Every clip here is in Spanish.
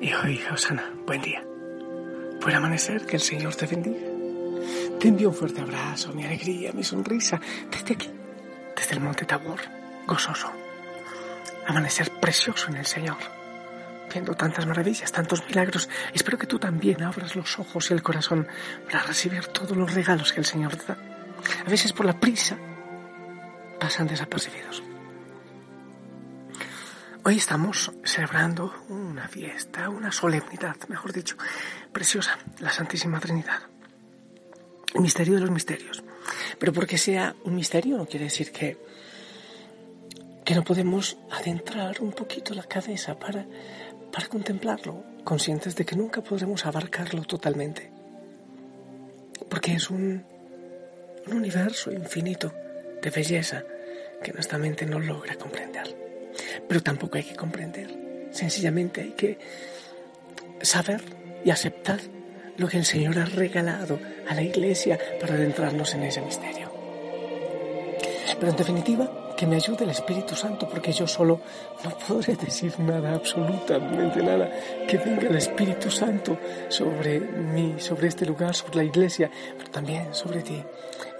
Hijo, hija Osana, buen día. Buen amanecer, que el Señor te bendiga. Te envío un fuerte abrazo, mi alegría, mi sonrisa, desde aquí, desde el Monte Tabor, gozoso. Amanecer precioso en el Señor, viendo tantas maravillas, tantos milagros. Espero que tú también abras los ojos y el corazón para recibir todos los regalos que el Señor te da. A veces por la prisa pasan desapercibidos. Hoy estamos celebrando una fiesta, una solemnidad, mejor dicho, preciosa, la Santísima Trinidad. Misterio de los misterios. Pero porque sea un misterio no quiere decir que, que no podemos adentrar un poquito la cabeza para, para contemplarlo, conscientes de que nunca podremos abarcarlo totalmente. Porque es un, un universo infinito de belleza que nuestra mente no logra comprender. Pero tampoco hay que comprender. Sencillamente hay que saber y aceptar lo que el Señor ha regalado a la iglesia para adentrarnos en ese misterio. Pero en definitiva, que me ayude el Espíritu Santo, porque yo solo no podré decir nada, absolutamente nada. Que venga el Espíritu Santo sobre mí, sobre este lugar, sobre la iglesia, pero también sobre ti.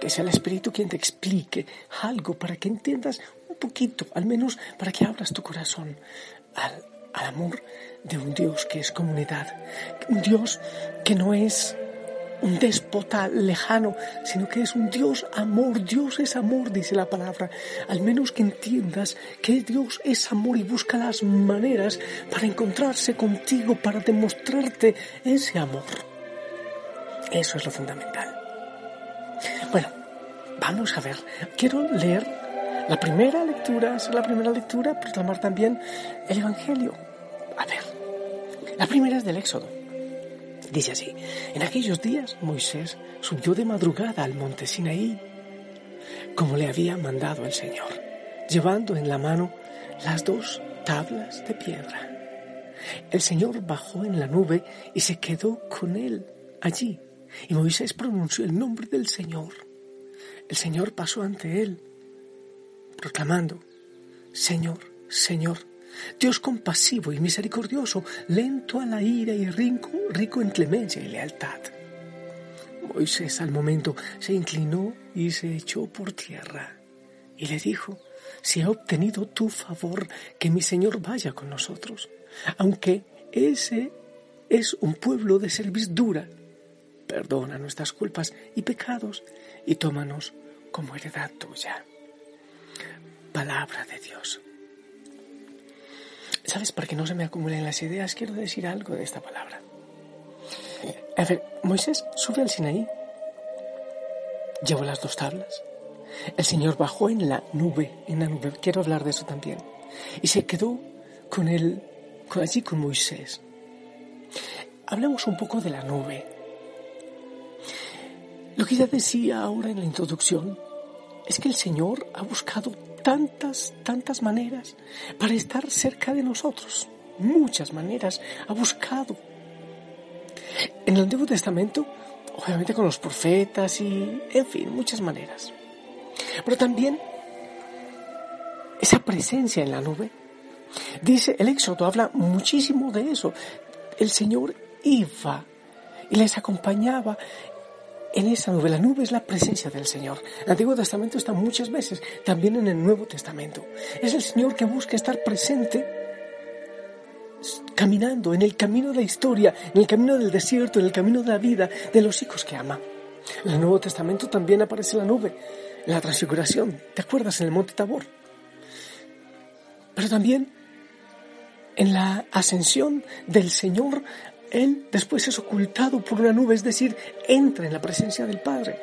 Que sea el Espíritu quien te explique algo para que entiendas poquito, al menos para que abras tu corazón al, amor de un Dios que es comunidad, un Dios que no es un déspota lejano, sino que es un Dios amor. Dios es amor, dice la palabra. Al menos que entiendas que Dios es amor y busca las maneras para encontrarse contigo, para demostrarte ese amor. Eso es lo fundamental. Bueno, vamos a ver. Quiero leer la primera lectura, es la primera lectura, proclamar también el Evangelio. A ver, la primera es del Éxodo. Dice así, en aquellos días Moisés subió de madrugada al monte Sinaí, como le había mandado el Señor, llevando en la mano las dos tablas de piedra. El Señor bajó en la nube y se quedó con él allí, y Moisés pronunció el nombre del Señor. El Señor pasó ante él proclamando, Señor, Señor, Dios compasivo y misericordioso, lento a la ira y rico, en clemencia y lealtad. Moisés al momento se inclinó y se echó por tierra y le dijo, si ha obtenido tu favor, que mi Señor vaya con nosotros, aunque ese es un pueblo de cerviz dura. Perdona nuestras culpas y pecados y tómanos como heredad tuya palabra de Dios. ¿Sabes? Para que no se me acumulen las ideas, quiero decir algo de esta palabra. A ver, Moisés sube al Sinaí, llevó las dos tablas. El Señor bajó en la nube, en la nube, quiero hablar de eso también. Y se quedó con él, con, allí con Moisés. Hablemos un poco de la nube. Lo que ya decía ahora en la introducción es que el Señor ha buscado tantas, tantas maneras para estar cerca de nosotros. Muchas maneras ha buscado. En el Antiguo Testamento, obviamente con los profetas y, en fin, muchas maneras. Pero también esa presencia en la nube. Dice, el Éxodo habla muchísimo de eso. El Señor iba y les acompañaba en esa nube. La nube es la presencia del Señor. El Antiguo Testamento está muchas veces, también en el Nuevo Testamento. Es el Señor que busca estar presente caminando en el camino de la historia, en el camino del desierto, en el camino de la vida de los hijos que ama. El Nuevo Testamento también aparece la nube, la transfiguración, ¿te acuerdas? En el monte Tabor. Pero también en la ascensión del Señor Él después es ocultado por una nube, es decir, entra en la presencia del Padre.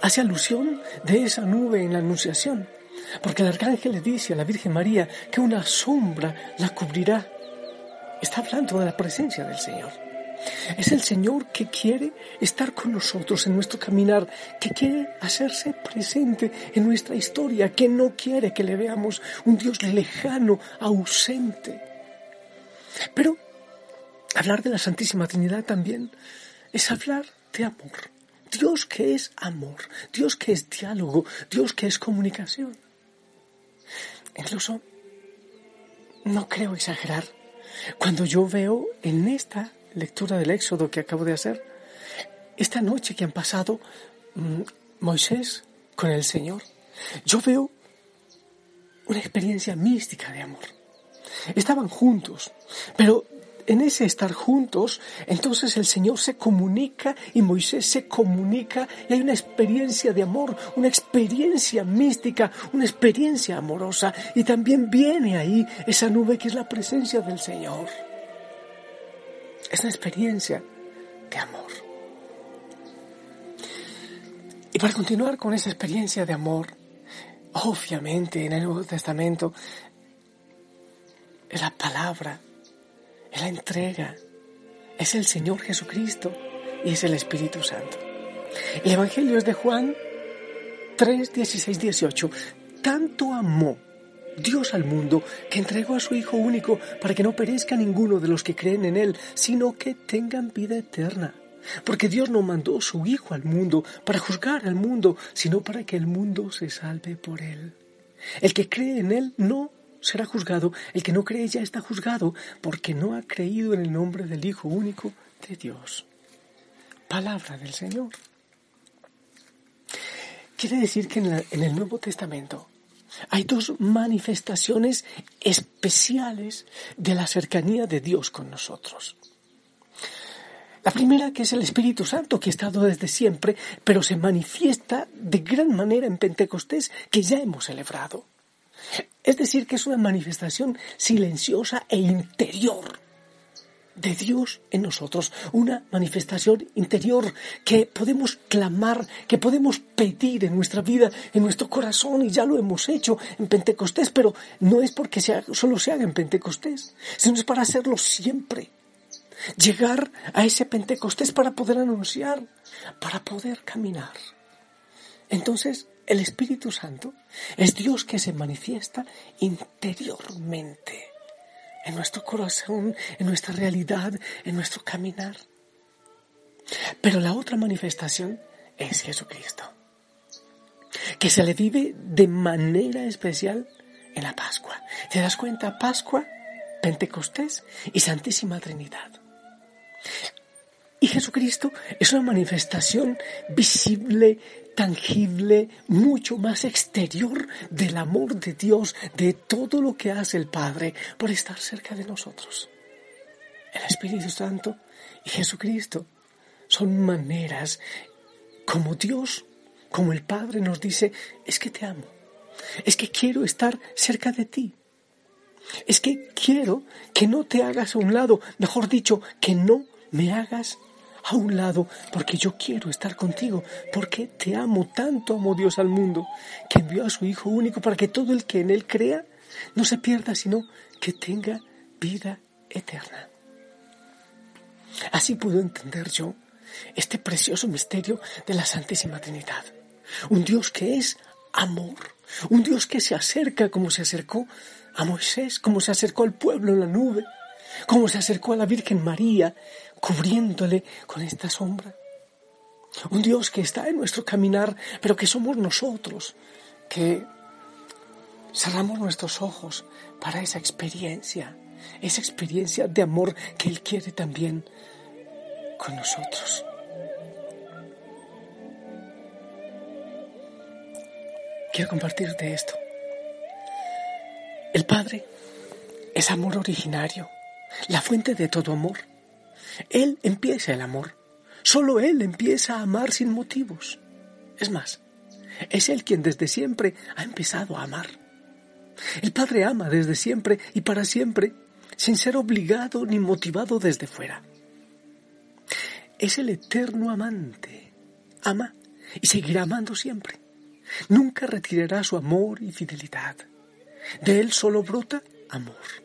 Hace alusión de esa nube en la Anunciación, porque el arcángel le dice a la Virgen María que una sombra la cubrirá. Está hablando de la presencia del Señor. Es el Señor que quiere estar con nosotros en nuestro caminar, que quiere hacerse presente en nuestra historia, que no quiere que le veamos un Dios lejano, ausente. Pero hablar de la Santísima Trinidad también es hablar de amor. Dios que es amor, Dios que es diálogo, Dios que es comunicación. Incluso, no creo exagerar, cuando yo veo en esta lectura del Éxodo que acabo de hacer, esta noche que han pasado mm, Moisés con el Señor, yo veo una experiencia mística de amor. Estaban juntos, pero en ese estar juntos, entonces el Señor se comunica y Moisés se comunica y hay una experiencia de amor, una experiencia mística, una experiencia amorosa y también viene ahí esa nube que es la presencia del Señor. Es una experiencia de amor. Y para continuar con esa experiencia de amor, obviamente en el Nuevo Testamento, es la palabra es la entrega, es el Señor Jesucristo y es el Espíritu Santo. El Evangelio es de Juan 3, 16, 18. Tanto amó Dios al mundo que entregó a su Hijo único para que no perezca ninguno de los que creen en Él, sino que tengan vida eterna. Porque Dios no mandó su Hijo al mundo para juzgar al mundo, sino para que el mundo se salve por Él. El que cree en Él no será juzgado, el que no cree ya está juzgado, porque no ha creído en el nombre del Hijo único de Dios. Palabra del Señor. Quiere decir que en, el Nuevo Testamento hay dos manifestaciones especiales de la cercanía de Dios con nosotros. La primera que es el Espíritu Santo, que ha estado desde siempre, pero se manifiesta de gran manera en Pentecostés, que ya hemos celebrado. Es decir, que es una manifestación silenciosa e interior de Dios en nosotros, una manifestación interior que podemos clamar, que podemos pedir en nuestra vida, en nuestro corazón, y ya lo hemos hecho en Pentecostés, pero no es porque solo se haga en Pentecostés, sino es para hacerlo siempre. Llegar a ese Pentecostés para poder anunciar, para poder caminar. Entonces, el Espíritu Santo es Dios que se manifiesta interiormente en nuestro corazón, en nuestra realidad, en nuestro caminar. Pero la otra manifestación es Jesucristo, que se le vive de manera especial en la Pascua. ¿Te das cuenta? Pascua, Pentecostés y Santísima Trinidad. Jesucristo es una manifestación visible, tangible, mucho más exterior del amor de Dios, de todo lo que hace el Padre por estar cerca de nosotros. El Espíritu Santo y Jesucristo son maneras como Dios, como el Padre nos dice, es que te amo, es que quiero estar cerca de ti. Es que quiero que no te hagas a un lado, mejor dicho, que no me hagas a un lado porque yo quiero estar contigo, porque te amo, tanto amo Dios al mundo, que envió a su Hijo único para que todo el que en Él crea no se pierda, sino que tenga vida eterna. Así puedo entender yo este precioso misterio de la Santísima Trinidad. Un Dios que es amor, un Dios que se acerca como se acercó a Moisés, como se acercó al pueblo en la nube, como se acercó a la Virgen María cubriéndole con esta sombra. Un Dios que está en nuestro caminar, pero que somos nosotros, que cerramos nuestros ojos para esa experiencia, esa experiencia de amor que Él quiere también con nosotros. Quiero compartirte esto. El Padre es amor originario, la fuente de todo amor. Él empieza el amor. Solo Él empieza a amar sin motivos. Es más, es Él quien desde siempre ha empezado a amar. El Padre ama desde siempre y para siempre, sin ser obligado ni motivado desde fuera. Es el eterno amante. Ama y seguirá amando siempre. Nunca retirará su amor y fidelidad. De él solo brota amor.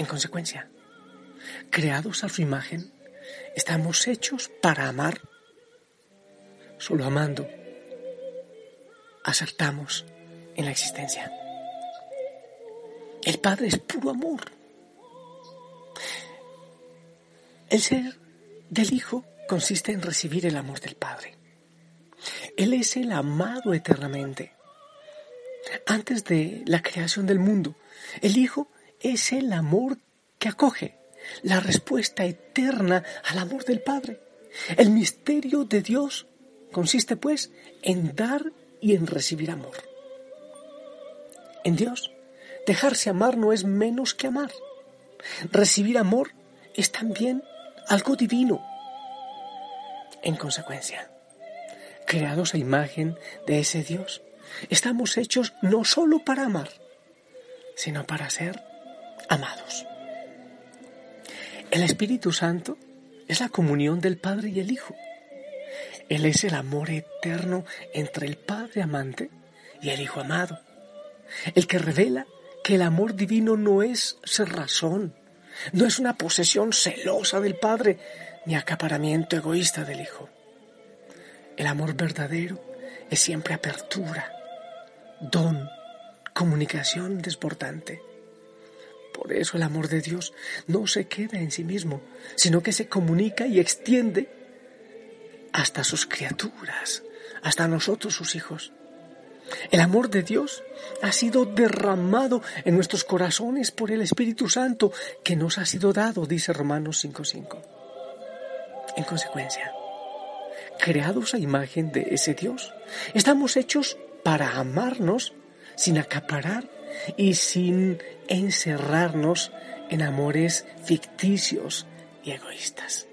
En consecuencia, creados a su imagen, estamos hechos para amar. Solo amando acertamos en la existencia. El Padre es puro amor. El ser del Hijo consiste en recibir el amor del Padre. Él es el amado eternamente. Antes de la creación del mundo, el Hijo es el amor que acoge, la respuesta eterna al amor del Padre. El misterio de Dios consiste, pues, en dar y en recibir amor. En Dios, dejarse amar no es menos que amar. Recibir amor es también algo divino. En consecuencia, creados a imagen de ese Dios, estamos hechos no solo para amar, sino para ser amados. El Espíritu Santo es la comunión del Padre y el Hijo. Él es el amor eterno entre el Padre amante y el Hijo amado, el que revela que el amor divino no es razón, no es una posesión celosa del Padre, ni acaparamiento egoísta del Hijo. El amor verdadero es siempre apertura, don, comunicación desbordante. Eso el amor de Dios no se queda en sí mismo, sino que se comunica y extiende hasta sus criaturas, hasta nosotros sus hijos. El amor de Dios ha sido derramado en nuestros corazones por el Espíritu Santo que nos ha sido dado, dice Romanos 5.5. En consecuencia, creados a imagen de ese Dios, estamos hechos para amarnos sin acaparar y sin encerrarnos en amores ficticios y egoístas.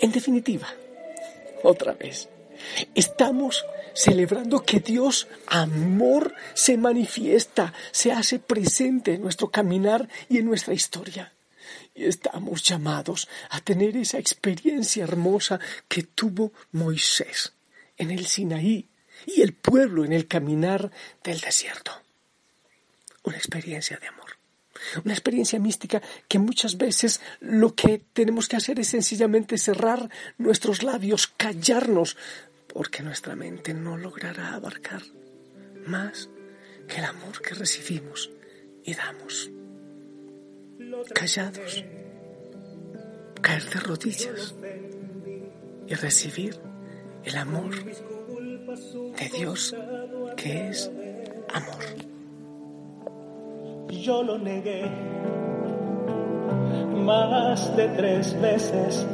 En definitiva, otra vez, estamos celebrando que Dios, amor, se manifiesta, se hace presente en nuestro caminar y en nuestra historia. Y estamos llamados a tener esa experiencia hermosa que tuvo Moisés en el Sinaí y el pueblo en el caminar del desierto. Una experiencia de amor. Una experiencia mística que muchas veces lo que tenemos que hacer es sencillamente cerrar nuestros labios, callarnos, porque nuestra mente no logrará abarcar más que el amor que recibimos y damos. Callados, caer de rodillas y recibir el amor de Dios que es amor. Yo lo negué más de tres veces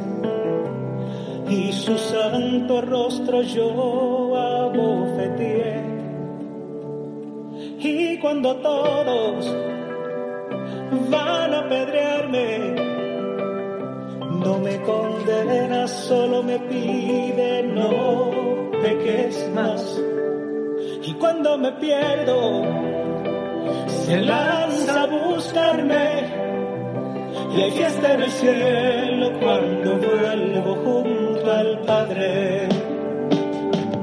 y su santo rostro yo abofeteé. Y cuando todos van a apedrearme, no me condena, solo me pide no peques más. Y cuando me pierdo, se lanza a buscarme. Y hay fiesta en el cielo cuando vuelvo junto al Padre,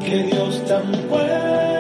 que Dios tan bueno,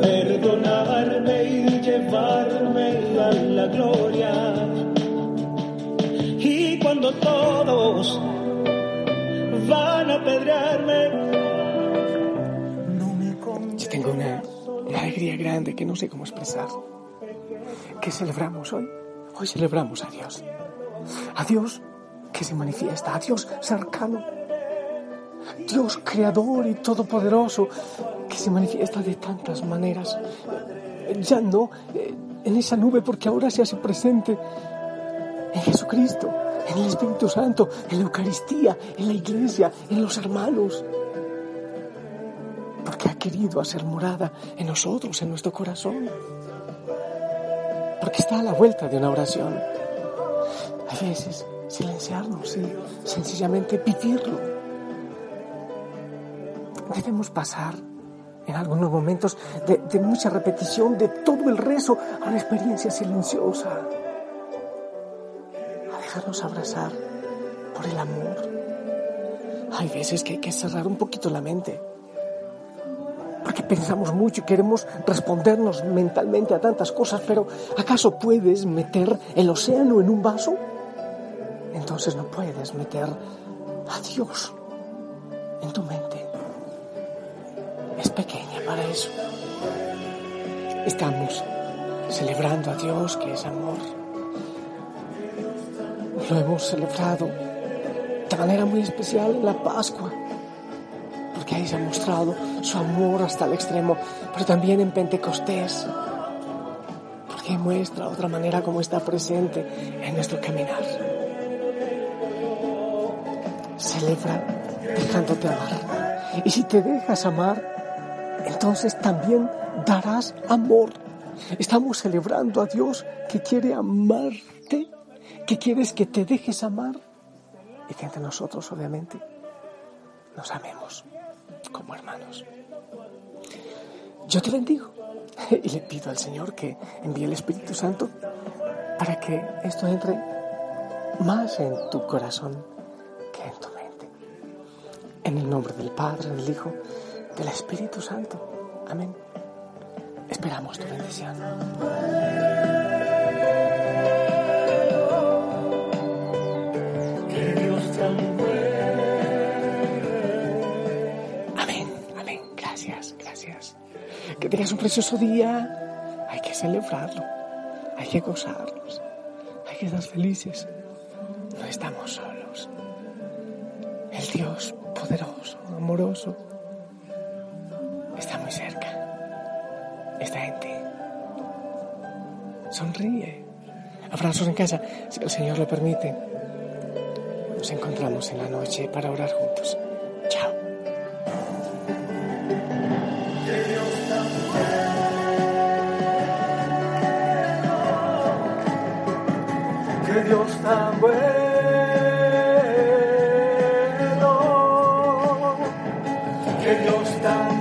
perdonarme y llevarme a la gloria. Y cuando todos van a apedrearme, no me Yo tengo una, una alegría grande que no sé cómo expresar. ¿Qué celebramos hoy? Hoy celebramos a Dios. A Dios que se manifiesta, a Dios cercano, Dios creador y todopoderoso que se manifiesta de tantas maneras. Ya no eh, en esa nube porque ahora se hace presente en Jesucristo, en el Espíritu Santo, en la Eucaristía, en la iglesia, en los hermanos. Porque ha querido hacer morada en nosotros, en nuestro corazón. Porque está a la vuelta de una oración. A veces silenciarnos y sencillamente vivirlo. Debemos pasar en algunos momentos de, de, mucha repetición de todo el rezo a una experiencia silenciosa, a dejarnos abrazar por el amor. Hay veces que hay que cerrar un poquito la mente, porque pensamos mucho y queremos respondernos mentalmente a tantas cosas, pero ¿acaso puedes meter el océano en un vaso? entonces no puedes meter a Dios en tu mente. Es pequeña para eso. Estamos celebrando a Dios que es amor. Lo hemos celebrado de manera muy especial en la Pascua, porque ahí se ha mostrado su amor hasta el extremo, pero también en Pentecostés, porque muestra otra manera como está presente en nuestro caminar celebra dejándote amar. Y si te dejas amar, entonces también darás amor. Estamos celebrando a Dios que quiere amarte, que quieres que te dejes amar y que entre nosotros, obviamente, nos amemos como hermanos. Yo te bendigo y le pido al Señor que envíe el Espíritu Santo para que esto entre más en tu corazón que en tu en el nombre del Padre, del Hijo, del Espíritu Santo. Amén. Esperamos tu bendición. Amén, amén. Gracias, gracias. Que tengas un precioso día. Hay que celebrarlo. Hay que gozarnos. Hay que estar felices. No estamos solos. El Dios poderoso, amoroso, muy cerca. Esta gente sonríe. Abrazos en casa, si el Señor lo permite. Nos encontramos en la noche para orar juntos. Chao. Que Dios tan bueno, que Dios tan